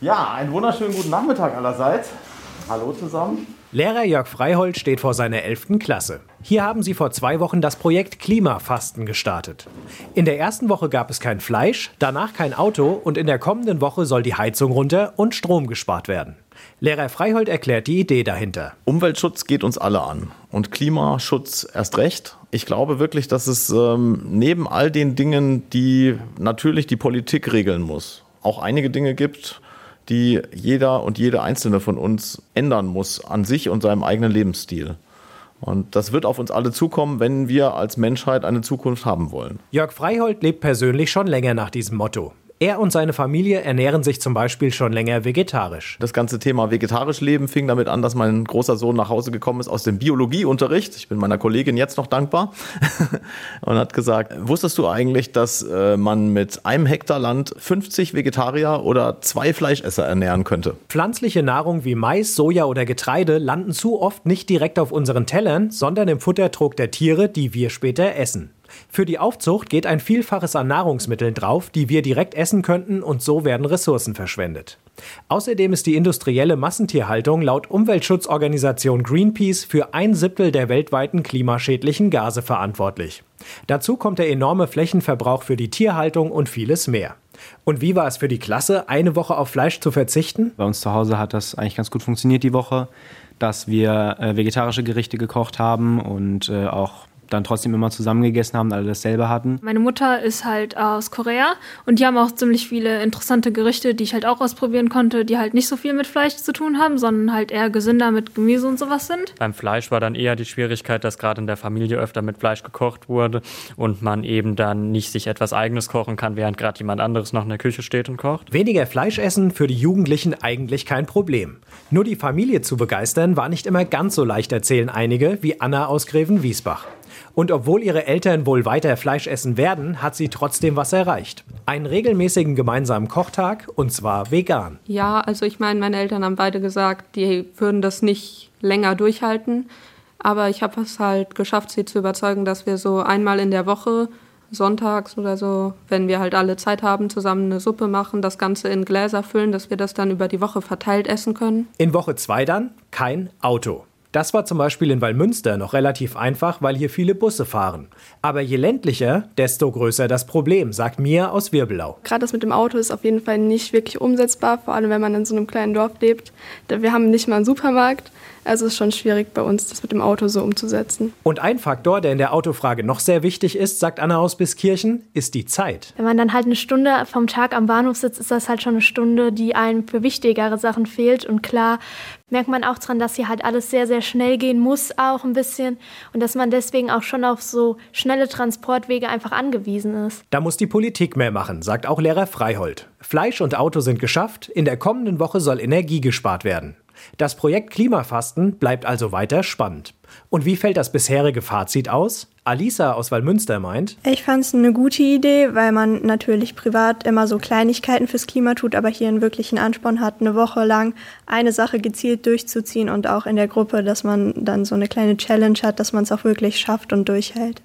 Ja, einen wunderschönen guten Nachmittag allerseits. Hallo zusammen. Lehrer Jörg Freihold steht vor seiner 11. Klasse. Hier haben sie vor zwei Wochen das Projekt Klimafasten gestartet. In der ersten Woche gab es kein Fleisch, danach kein Auto und in der kommenden Woche soll die Heizung runter und Strom gespart werden. Lehrer Freihold erklärt die Idee dahinter. Umweltschutz geht uns alle an und Klimaschutz erst recht. Ich glaube wirklich, dass es ähm, neben all den Dingen, die natürlich die Politik regeln muss, auch einige Dinge gibt, die jeder und jede einzelne von uns ändern muss an sich und seinem eigenen Lebensstil. Und das wird auf uns alle zukommen, wenn wir als Menschheit eine Zukunft haben wollen. Jörg Freihold lebt persönlich schon länger nach diesem Motto. Er und seine Familie ernähren sich zum Beispiel schon länger vegetarisch. Das ganze Thema vegetarisch leben fing damit an, dass mein großer Sohn nach Hause gekommen ist aus dem Biologieunterricht. Ich bin meiner Kollegin jetzt noch dankbar und hat gesagt, wusstest du eigentlich, dass äh, man mit einem Hektar Land 50 Vegetarier oder zwei Fleischesser ernähren könnte? Pflanzliche Nahrung wie Mais, Soja oder Getreide landen zu oft nicht direkt auf unseren Tellern, sondern im Futtertrog der Tiere, die wir später essen. Für die Aufzucht geht ein Vielfaches an Nahrungsmitteln drauf, die wir direkt essen könnten und so werden Ressourcen verschwendet. Außerdem ist die industrielle Massentierhaltung laut Umweltschutzorganisation Greenpeace für ein Siebtel der weltweiten klimaschädlichen Gase verantwortlich. Dazu kommt der enorme Flächenverbrauch für die Tierhaltung und vieles mehr. Und wie war es für die Klasse, eine Woche auf Fleisch zu verzichten? Bei uns zu Hause hat das eigentlich ganz gut funktioniert die Woche, dass wir äh, vegetarische Gerichte gekocht haben und äh, auch dann trotzdem immer zusammen gegessen haben, alle dasselbe hatten. Meine Mutter ist halt aus Korea und die haben auch ziemlich viele interessante Gerichte, die ich halt auch ausprobieren konnte, die halt nicht so viel mit Fleisch zu tun haben, sondern halt eher gesünder mit Gemüse und sowas sind. Beim Fleisch war dann eher die Schwierigkeit, dass gerade in der Familie öfter mit Fleisch gekocht wurde und man eben dann nicht sich etwas eigenes kochen kann, während gerade jemand anderes noch in der Küche steht und kocht. Weniger Fleisch essen für die Jugendlichen eigentlich kein Problem. Nur die Familie zu begeistern war nicht immer ganz so leicht, erzählen einige, wie Anna aus Greven-Wiesbach. Und obwohl ihre Eltern wohl weiter Fleisch essen werden, hat sie trotzdem was erreicht. Einen regelmäßigen gemeinsamen Kochtag und zwar vegan. Ja, also ich meine, meine Eltern haben beide gesagt, die würden das nicht länger durchhalten. Aber ich habe es halt geschafft, sie zu überzeugen, dass wir so einmal in der Woche sonntags oder so, wenn wir halt alle Zeit haben, zusammen eine Suppe machen, das Ganze in Gläser füllen, dass wir das dann über die Woche verteilt essen können. In Woche zwei dann kein Auto. Das war zum Beispiel in Wallmünster noch relativ einfach, weil hier viele Busse fahren. Aber je ländlicher, desto größer das Problem, sagt Mia aus Wirbelau. Gerade das mit dem Auto ist auf jeden Fall nicht wirklich umsetzbar, vor allem wenn man in so einem kleinen Dorf lebt. Wir haben nicht mal einen Supermarkt. Also es ist schon schwierig bei uns, das mit dem Auto so umzusetzen. Und ein Faktor, der in der Autofrage noch sehr wichtig ist, sagt Anna aus Biskirchen, ist die Zeit. Wenn man dann halt eine Stunde vom Tag am Bahnhof sitzt, ist das halt schon eine Stunde, die einem für wichtigere Sachen fehlt. Und klar merkt man auch dran, dass hier halt alles sehr, sehr schnell gehen muss, auch ein bisschen. Und dass man deswegen auch schon auf so schnelle Transportwege einfach angewiesen ist. Da muss die Politik mehr machen, sagt auch Lehrer Freihold. Fleisch und Auto sind geschafft, in der kommenden Woche soll Energie gespart werden. Das Projekt Klimafasten bleibt also weiter spannend. Und wie fällt das bisherige Fazit aus? Alisa aus Wallmünster meint, ich fand es eine gute Idee, weil man natürlich privat immer so Kleinigkeiten fürs Klima tut, aber hier einen wirklichen Ansporn hat, eine Woche lang eine Sache gezielt durchzuziehen und auch in der Gruppe, dass man dann so eine kleine Challenge hat, dass man es auch wirklich schafft und durchhält.